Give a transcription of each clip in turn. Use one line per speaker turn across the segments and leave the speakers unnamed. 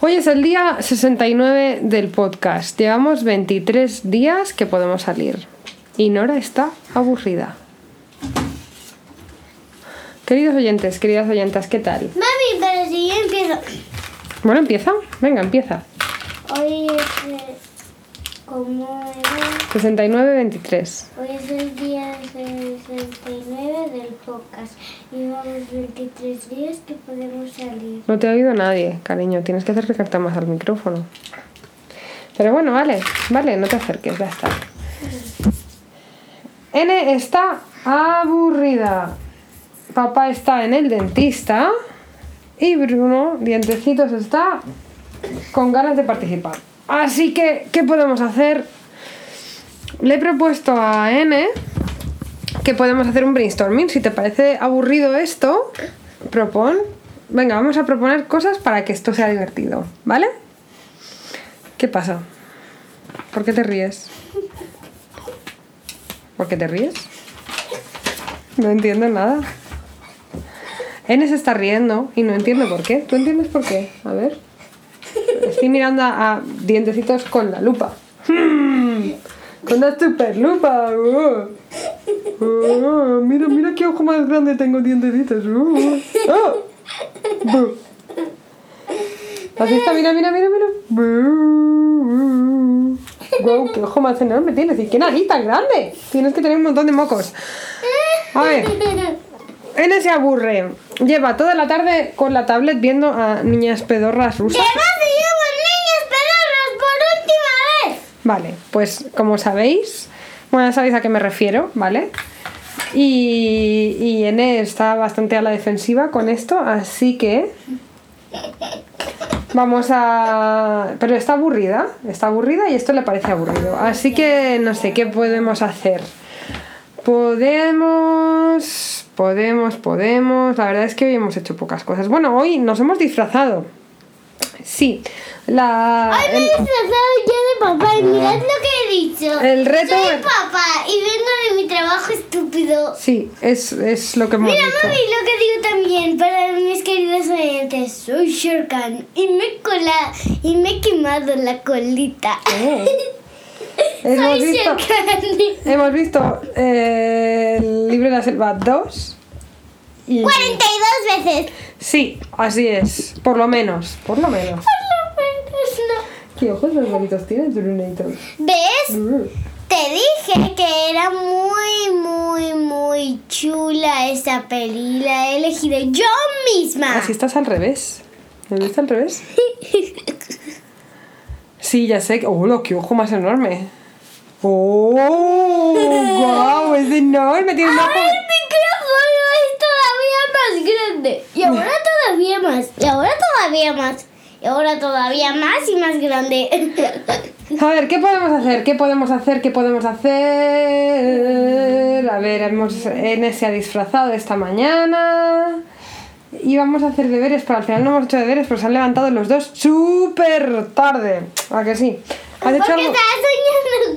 Hoy es el día 69 del podcast. Llevamos 23 días que podemos salir. Y Nora está aburrida. Queridos oyentes, queridas oyentas, ¿qué tal?
Mami, pero si yo empiezo.
Bueno, empieza. Venga, empieza.
Hoy es. ¿Cómo era?
69-23.
Hoy es el día 69 del podcast. Llevamos 23 días que podemos salir.
No te ha oído nadie, cariño. Tienes que acercarte más al micrófono. Pero bueno, vale, vale, no te acerques, ya está. N está aburrida. Papá está en el dentista. Y Bruno, dientecitos, está con ganas de participar. Así que, ¿qué podemos hacer? Le he propuesto a N que podemos hacer un brainstorming. Si te parece aburrido esto, propon. Venga, vamos a proponer cosas para que esto sea divertido, ¿vale? ¿Qué pasa? ¿Por qué te ríes? ¿Por qué te ríes? No entiendo nada. N se está riendo y no entiendo por qué. ¿Tú entiendes por qué? A ver. Estoy mirando a, dientecitos con la lupa. Hmm, Con la super lupa. Oh. Oh, mira, mira qué ojo más grande tengo dientecitos. Oh. Oh. Así está, mira, mira, mira, mira. Wow, qué ojo más enorme tienes. ¿Y qué nariz tan grande? Tienes que tener un montón de mocos. A ver, N se aburre. Lleva toda la tarde con la tablet viendo a niñas pedorras rusas.
¡Que no se llaman niños pedorros por última vez!
Vale, pues como sabéis, bueno, sabéis a qué me refiero, ¿vale? Y, y N está bastante a la defensiva con esto, así que vamos a... Pero está aburrida, está aburrida y esto le parece aburrido. Así que no sé, ¿qué podemos hacer? Podemos, podemos, podemos... La verdad es que hoy hemos hecho pocas cosas. Bueno, hoy nos hemos disfrazado. Sí, la...
Hoy me he disfrazado yo de papá y mirad lo que he dicho.
El reto-
Soy papá y vengo de mi trabajo estúpido.
Sí, es, es lo que hemos
Mira,
dicho.
mami, lo que digo también para mis queridos oyentes. Soy Shurkan y me he cola y me he quemado la colita.
Oh. Hemos
Soy
visto, hemos visto eh, el libro de la selva 2. Y
42 veces.
sí, así es. Por lo menos. Por lo menos.
Por lo menos no.
¿Qué ojos más bonitos tienes, Brunator?
¿Ves? Te dije que era muy, muy, muy chula esa peli. La he elegido yo misma.
Así estás al revés. ¿Me viste al revés? Sí, ya sé. que- ¡Oh, qué ojo más enorme! ¡Oh! ¡Guau! Es enorme. Tiene un ojo.
Ahora el micrófono es todavía más grande. Y ahora todavía más. Y ahora todavía más. Y ahora todavía más y más grande.
A ver, ¿qué podemos hacer? ¿Qué podemos hacer? ¿Qué podemos hacer? A ver, hemos, N se ha disfrazado esta mañana. Y vamos a hacer deberes, pero al final no hemos hecho deberes, pero se han levantado los dos súper tarde. ¿A que sí? ¿Has hecho algo?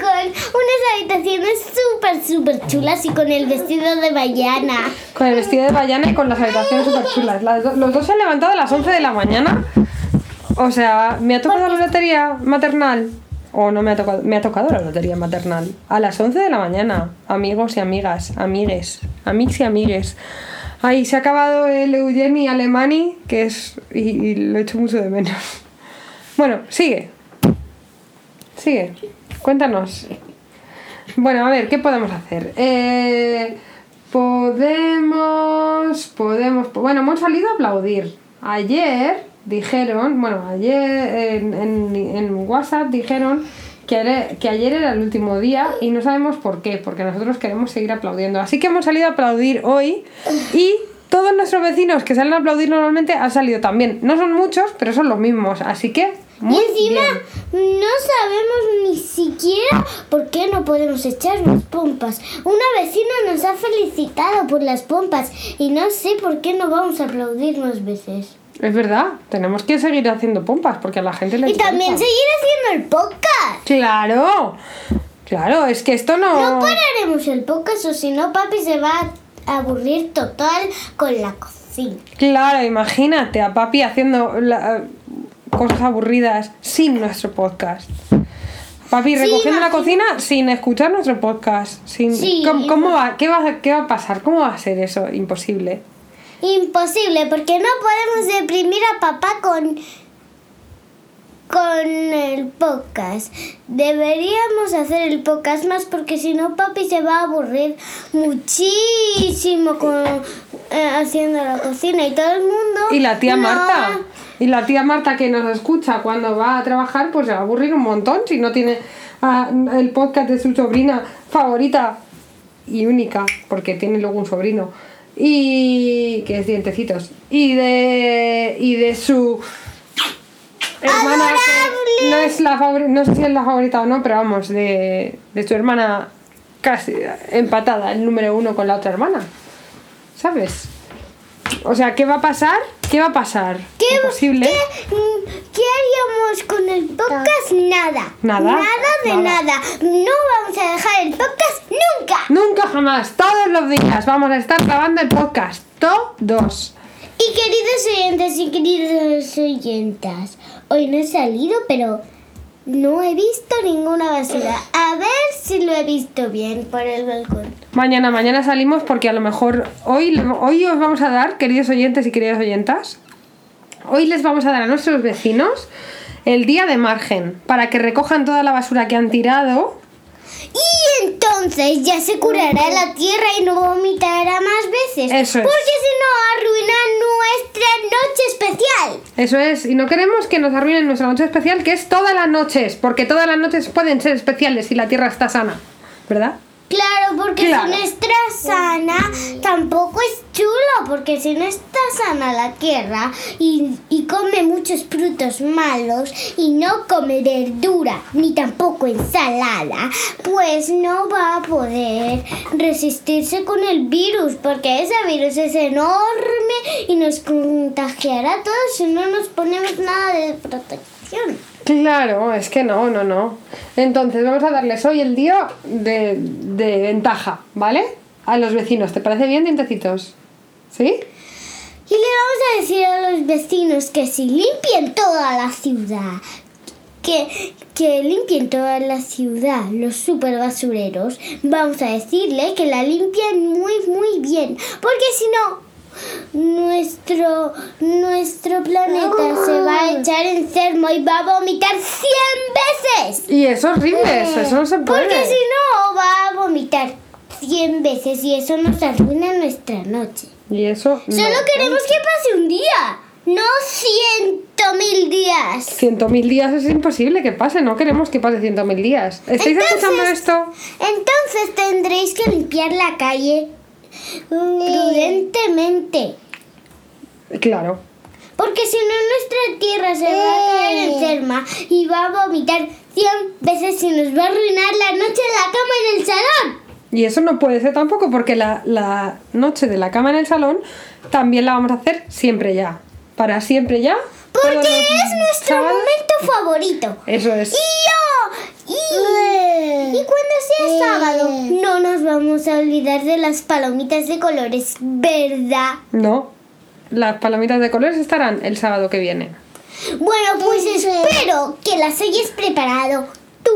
Con unas habitaciones súper, súper chulas y con el vestido de Bayana.
Con el vestido de Bayana y con las habitaciones súper chulas. Los dos se han levantado a las 11 de la mañana. O sea, me ha tocado la lotería maternal. O no me ha tocado, me ha tocado la lotería maternal. A las 11 de la mañana. Amigos y amigas, amigues, amigos y amigues. Ay, se ha acabado el Eugeni Alemani, que es. Y, y lo echo mucho de menos. Bueno, sigue. Sigue. Cuéntanos. Bueno, a ver, ¿qué podemos hacer? Eh, podemos, podemos, po- bueno, hemos salido a aplaudir. Ayer dijeron, bueno, ayer en, en- WhatsApp dijeron que, que ayer era el último día y no sabemos por qué, porque nosotros queremos seguir aplaudiendo. Así que hemos salido a aplaudir hoy y todos nuestros vecinos que salen a aplaudir normalmente han salido también. No son muchos, pero son los mismos, así que... Muy
y encima
bien.
no sabemos ni siquiera por qué no podemos echarnos pompas. Una vecina nos ha felicitado por las pompas y no sé por qué no vamos a aplaudir más veces.
Es verdad, tenemos que seguir haciendo pompas porque a la gente le
Y también
encanta.
seguir haciendo el podcast.
Claro, claro, es que esto no...
No pararemos el podcast o si no papi se va a aburrir total con la cocina.
Claro, imagínate a papi haciendo la- cosas aburridas sin nuestro podcast. Papi,
Sí,
recogiendo la cocina sin escuchar nuestro podcast. Sin...
Sí,
¿Cómo, cómo va? ¿Qué, va, ¿Qué va a pasar? ¿Cómo va a ser eso? Imposible.
Imposible, porque no podemos deprimir a papá con con el podcast. Deberíamos hacer el podcast más porque si no papi se va a aburrir muchísimo con eh, haciendo la cocina y todo el mundo.
Y la tía
no
Marta. Y la tía Marta que nos escucha cuando va a trabajar, pues se va a aburrir un montón si no tiene ah, el podcast de su sobrina favorita y única, porque tiene luego un sobrino. Y que es dientecitos. Y de. y de su hermana que no es la favorita, no sé si es la favorita o no, pero vamos, de, de su hermana casi empatada, el número uno con la otra hermana. ¿Sabes? O sea, ¿qué va a pasar? ¿Qué va a pasar?
¿Qué,
Imposible.
¿qué, qué haríamos con el podcast? Nada.
¿Nada?
Nada de
Nada.
nada. No vamos a dejar el podcast nunca.
Nunca jamás, todos los días vamos a estar grabando el podcast. Todos.
Y queridos oyentes y queridas oyentas, hoy no he salido, pero no he visto ninguna basura. A ver si lo he visto bien por el balcón.
Mañana, mañana salimos porque a lo mejor hoy, hoy os vamos a dar, queridos oyentes y queridas oyentas, hoy les vamos a dar a nuestros vecinos el día de margen para que recojan toda la basura que han tirado.
Y entonces ya se curará la tierra y no vomitará más veces.
Eso es.
Porque si no arruina nuestra noche especial.
Eso es, y no queremos que nos arruinen nuestra noche especial, que es todas las noches, porque todas las noches pueden ser especiales si la tierra está sana, ¿verdad?
Claro, porque
Claro.
si no está sana, tampoco es chulo, porque si no está sana la tierra y, y come muchos frutos malos y no come verdura ni tampoco ensalada, pues no va a poder resistirse con el virus, porque ese virus es enorme y nos contagiará a todos si no nos ponemos nada de protección.
Claro, es que no, no, no. Entonces vamos a darles hoy el día de, de ventaja, ¿vale? A los vecinos, ¿te parece bien, dientecitos? ¿Sí?
Y le vamos a decir a los vecinos que si limpian toda la ciudad, que, que limpien toda la ciudad, los super basureros, vamos a decirle que la limpien muy, muy bien. Porque si no, nuestro, nuestro planeta se a echar enfermo y va a vomitar 100 veces.
Y es horrible eso, eso no se puede.
Porque si no, va a vomitar 100 veces y eso nos arruina nuestra noche.
Y eso... no.
Solo queremos que pase un día, no ciento mil días.
Ciento mil días es imposible que pase, no queremos que pase ciento mil días. ¿Estáis
Entonces-
escuchando esto?
Entonces tendréis que limpiar la calle prudentemente.
Claro.
Porque si no nuestra tierra se va a caer enferma y va a vomitar 100 veces y nos va a arruinar la noche en la cama en el salón.
Y eso no puede ser tampoco porque la, la noche de la cama en el salón también la vamos a hacer siempre ya. Para siempre ya.
Porque
los
es nuestro momento favorito.
Eso es.
Y yo, y, y cuando sea sábado, no nos vamos a olvidar de las palomitas de colores, ¿verdad?
No. Las palomitas de colores estarán el sábado que viene.
Bueno, pues espero que las hayas preparado tú,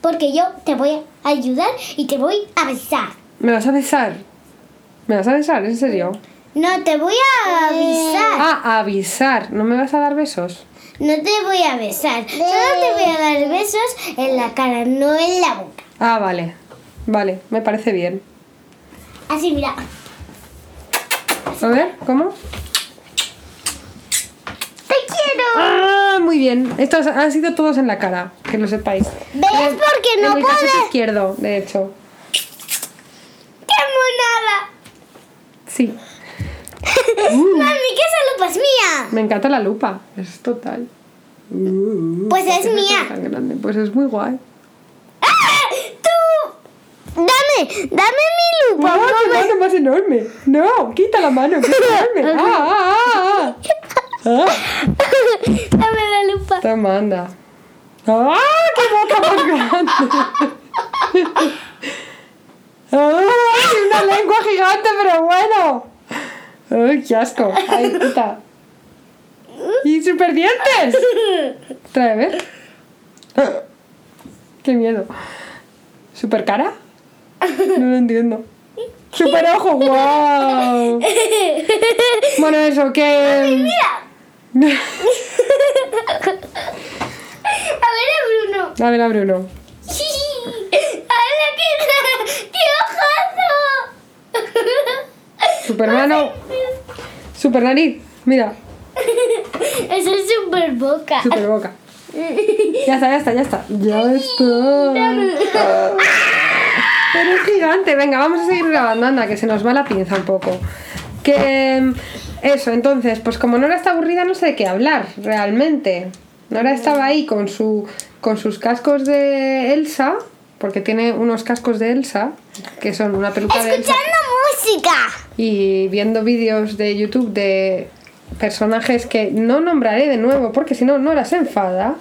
porque yo te voy a ayudar y te voy a besar.
¿Me vas a besar? ¿Me vas a besar? ¿En serio?
No te voy a avisar,
Ah, a avisar. ¿No me vas a dar besos?
no te voy a besar, solo te voy a dar besos en la cara, no en la boca.
Ah, vale. Vale, me parece bien.
Así, mira.
A ver, ¿cómo?
¡Te quiero!
Ah, muy bien. Estos han sido todos en la cara, que lo sepáis.
¿Ves?
En-
Porque no
el
puedes.
izquierdo, de hecho.
¡Qué monada!
Sí.
Mami, que esa lupa es mía.
Me encanta la lupa. Es total.
Pues
¿Por
es
qué
mía.
tan grande? Pues es muy guay.
¡Ah! ¡Tú! Dame, dame mi lupa.
¡Ah, qué
mamá.
mano más enorme! ¡No! ¡Quita la mano! ¡Que es enorme! ¡Ah, ah, ah, ah!
Dame la lupa.
Toma, anda. ¡Ah! ¡Qué boca más grande! ¡Ah! ¡Una lengua gigante, pero bueno! ¡Ay, qué asco! ¡Ay, quita! ¡Y super dientes! Trae, a ver. ¡Qué miedo! ¿Super cara? No lo entiendo. ¡Super ojo! ¡Guau! Bueno, eso, que.
Mira. A ver a Bruno.
A ver, a Bruno.
¡Hala, qué, qué ojazo!
Super mano. Super nariz. Mira.
Eso es super boca.
Super boca. Ya está, ya está, ya está. Ya está. Pero es gigante. Venga, vamos a seguir grabando. Anda, que se nos va la pinza un poco. Que. Eso, entonces, pues como Nora está aburrida, no sé de qué hablar realmente. Nora estaba ahí con, su, con sus cascos de Elsa, porque tiene unos cascos de Elsa, que son una peluca de Elsa,
Escuchando música.
y viendo vídeos de YouTube de personajes que no nombraré de nuevo, porque si no, Nora se enfada.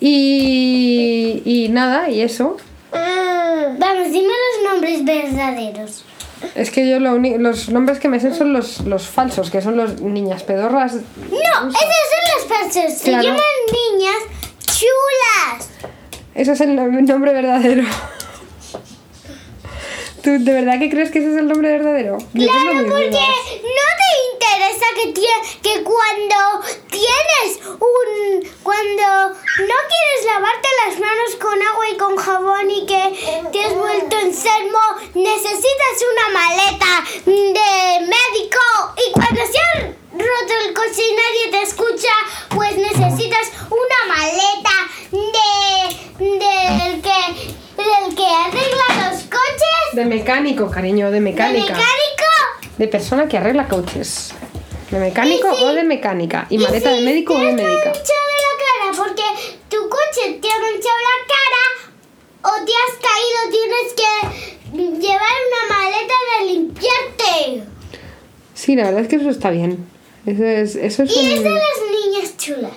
Y, y nada, y eso.
Vamos, dime los nombres verdaderos.
Es que yo lo los nombres que me sé son los, los falsos, que son los niñas pedorras.
No, esos son los falsos. Se llaman niñas chulas.
Ese es el nom- nombre verdadero. ¿Tú de verdad que crees que ese es el nombre verdadero? Yo
Claro, porque
dudas.
no te interesa que, tie- que cuando tienes un... Cuando no quieres lavarte las manos con agua y con jabón y que te has vuelto enfermo, necesitas una maleta de médico y cuando se ha roto el coche y nadie te escucha, pues necesitas una maleta de... del que... del que arregla los coches.
De mecánico, cariño, de
¿De
mecánica.
mecánico?
De persona que arregla coches. ¿De mecánico o de mecánica? ¿Y
Y
maleta de médico o
te
de
has
médica?
manchado la cara porque tu coche te ha manchado la cara o te has caído, tienes que llevar una maleta de limpiarte.
Sí, la verdad es que eso está bien. Eso es, eso es
Y es de
un-
las niñas chulas.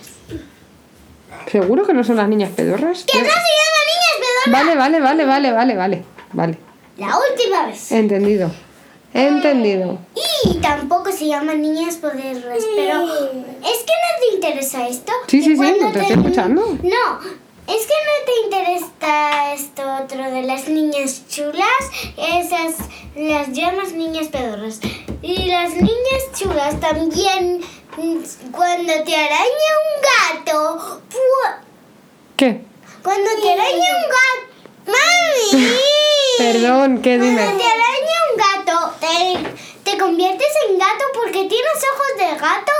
¿Seguro que no son las niñas pedorras?
Que no se llaman niñas pedorras.
Vale, vale, vale, vale, vale, vale. Vale.
La última vez.
Entendido. Entendido.
Y tampoco se llaman niñas poderosas, pero es que no te interesa esto.
Sí, sí, sí,
cuando
te estoy escuchando.
No, es que no te interesa esto otro de las niñas chulas, esas las llamas niñas pedorras. Y las niñas chulas también, cuando te araña un gato,
¿Qué?
cuando te araña un gato, mami.
Perdón, ¿qué dime?
Cuando te araña un gato, te, te conviertes en gato porque tienes ojos de gato,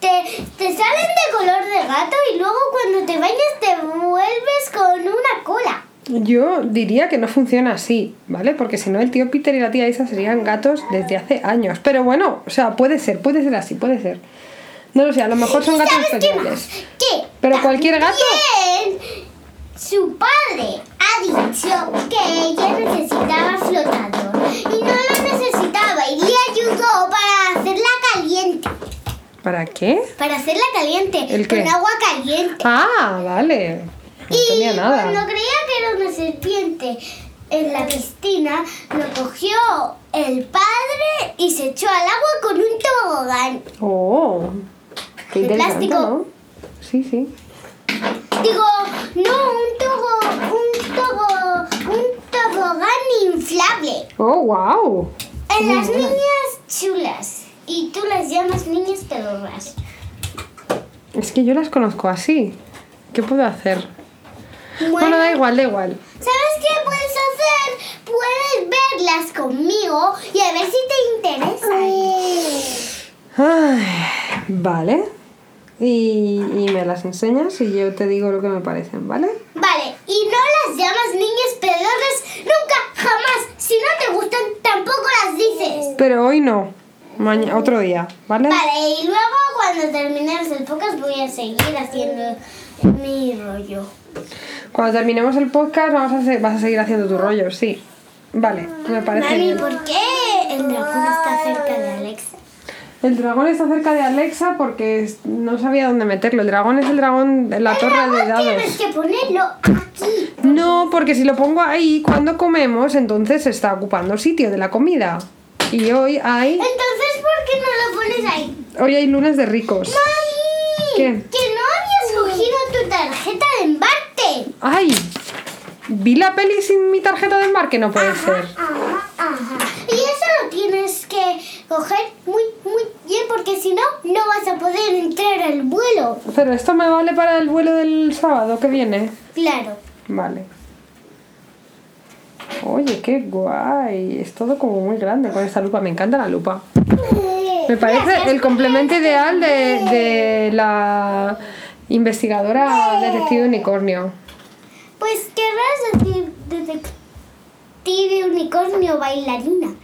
te, te salen de color de gato y luego cuando te bañas te vuelves con una cola.
Yo diría que no funciona así, ¿vale? Porque si no, el tío Peter y la tía Isa serían gatos desde hace años. Pero bueno, o sea, puede ser, puede ser así, puede ser. No lo sé, a lo mejor son
¿Y
gatos
¿Sabes qué más? Que
Pero cualquier gato-
Su padre ha dicho que ella necesitaba flotador y no lo necesitaba y le ayudó para hacerla caliente.
¿Para qué?
Para hacerla caliente.
¿El qué?
Con agua caliente.
Ah, vale. No
Y
tenía
cuando
nada.
creía que era una serpiente en la piscina, lo cogió el padre y se echó al agua con un tobogán.
Oh, qué
De
interesante,
plástico.
¿no? Sí, sí.
Digo, no, un tobo, un tobo, un tobogán inflable.
Oh, wow.
En las niñas chulas. Y tú las llamas niñas pedorras.
Es que yo las conozco así. ¿Qué puedo hacer? Bueno, da igual, da igual.
¿Sabes qué puedes hacer? Puedes verlas conmigo y a ver si te interesa.
Ay, vale. Y, y me las enseñas y yo te digo lo que me parecen, ¿vale?
Vale, y no las llamas niñas pedorras nunca, jamás. Si no te gustan, tampoco las dices.
Pero hoy no. Mañana, otro día, ¿vale?
Vale, y luego cuando terminemos el podcast voy a seguir haciendo mi rollo.
Cuando terminemos el podcast vamos a se- vas a seguir haciendo tu rollo, sí. Vale, me parece
Mami,
bien.
¿por qué el dragón está cerca de Alexa?
El dragón está cerca de Alexa porque es- no sabía dónde meterlo. El dragón es el dragón de la
El
torre de dados.
tienes que ponerlo aquí.
No, porque si lo pongo ahí cuando comemos, entonces se está ocupando sitio de la comida. Y hoy hay
Entonces, ¿por qué no lo pones ahí?
hoy hay lunes de ricos.
Mami,
¿Qué?
que no habías cogido tu tarjeta de embarque.
¡Ay! Vi la peli sin mi tarjeta de embarque, no puede ser.
Ajá, ajá. Y que coger muy, muy bien porque si no, no vas a poder entrar al vuelo.
Pero esto me vale para el vuelo del sábado que viene.
Claro.
Vale. Oye, qué guay. Es todo como muy grande con esta lupa. Me encanta la lupa. Me parece el complemento ideal de, de la investigadora detective unicornio.
Pues querrás decir detective unicornio bailarina.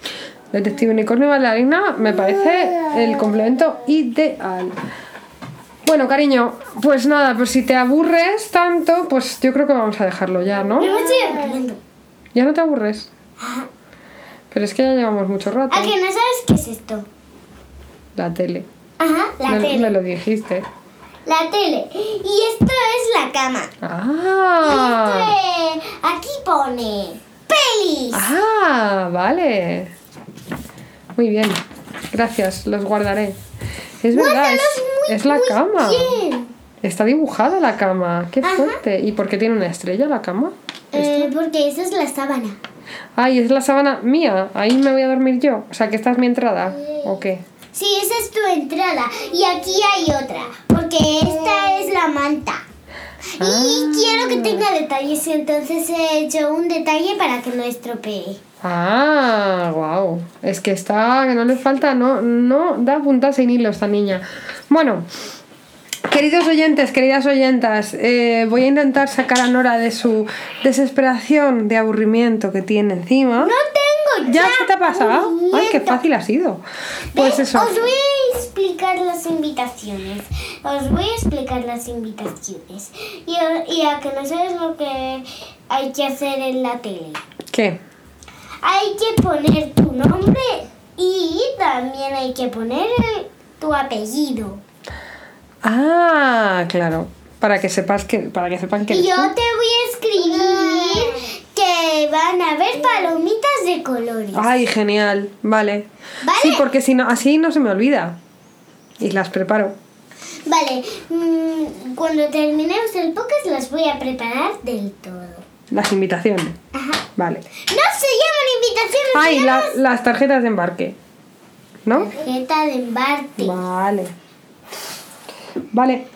Detective unicornio bailarina me parece el complemento ideal. Bueno, cariño, pues nada, pues si te aburres tanto, pues yo creo que vamos a dejarlo ya, ¿no?
Yo me estoy aburriendo.
¿Ya no te aburres? Pero es que ya llevamos mucho rato.
¿A que no sabes qué es esto?
La tele.
Ajá, la
me,
tele.
me lo dijiste.
La tele. Y esto es la cama.
Ah.
Este, aquí pone pelis.
Ah, vale. Muy bien. Gracias, los guardaré. Es verdad, es, es la cama. Está dibujada la cama. Qué
Ajá.
fuerte. ¿Y por qué tiene una estrella la cama?
Eh, porque esa es la sábana.
Ay, es la sábana mía. Ahí me voy a dormir yo. O sea, que esta es mi entrada. ¿O qué?
Sí, esa es tu entrada. Y aquí hay otra. Porque esta es la manta. Y
Ah.
quiero que tenga detalles, entonces he hecho un detalle para que no estropee.
Ah, wow. Es que está, que no le falta, no, no da punta sin hilo esta niña. Bueno, queridos oyentes, queridas oyentas, eh, voy a intentar sacar a Nora de su desesperación de aburrimiento que tiene encima.
No tengo
¿Ya
ya.
se te ha pasado? Ay, qué fácil ha sido. Pues eso.
Os voy a explicar las invitaciones. Os voy a explicar las invitaciones. Y, y a que no sabes lo que hay que hacer en la tele.
¿Qué?
Hay que poner tu nombre y también hay que poner el- tu apellido.
Ah, claro. Para que sepas que, para que sepan que eres
yo
tú.
te voy a escribir que van a haber palomitas de colores.
Ay, genial. Vale.
¿Vale?
Sí, porque si no, así no se me olvida. Y las preparo.
Vale, mm, cuando terminemos el podcast las voy a preparar del todo.
Las invitaciones.
Ajá.
Vale.
No se llaman invitaciones,
Ay,
se
la-
llaman
las tarjetas de embarque. ¿No?
tarjeta de embarque.
Vale. Vale.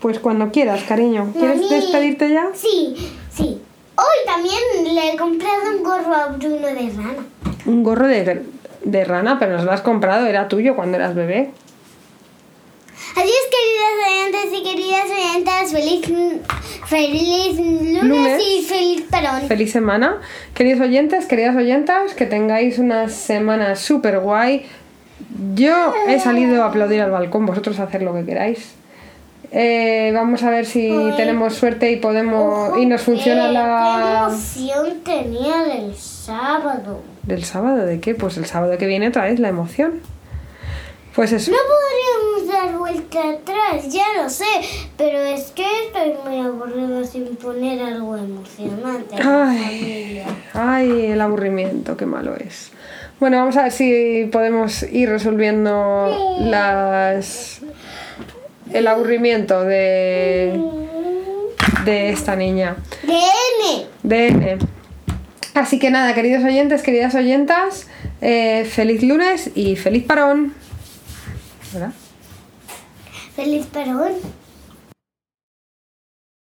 Pues cuando quieras, cariño. ¿Quieres
Mami.
despedirte ya?
Sí, sí. Hoy también le he comprado un gorro a Bruno de rana.
Un gorro de, de rana, pero nos lo has comprado, era tuyo cuando eras bebé.
Adiós, queridas oyentes y queridas oyentas. Feliz, feliz lunes,
Lunes.
y feliz parón.
Feliz semana. Queridos oyentes, queridas oyentas, que tengáis una semana súper guay. Yo he salido a aplaudir al balcón, vosotros hacer lo que queráis. Eh, vamos a ver si tenemos suerte y podemos y nos funciona
Qué- Qué
la
emoción tenía del sábado.
del sábado de qué pues el sábado que viene otra vez la emoción pues eso
No podríamos dar vuelta atrás, ya lo sé, pero es que estoy muy aburrida sin poner algo emocionante.
Ay. ay el aburrimiento qué malo es bueno vamos a ver si podemos ir resolviendo las el aburrimiento de de esta niña
DN.
de N. Así que nada, queridos oyentes, queridas oyentas, eh, feliz lunes y feliz parón. ¿Verdad?
Feliz parón.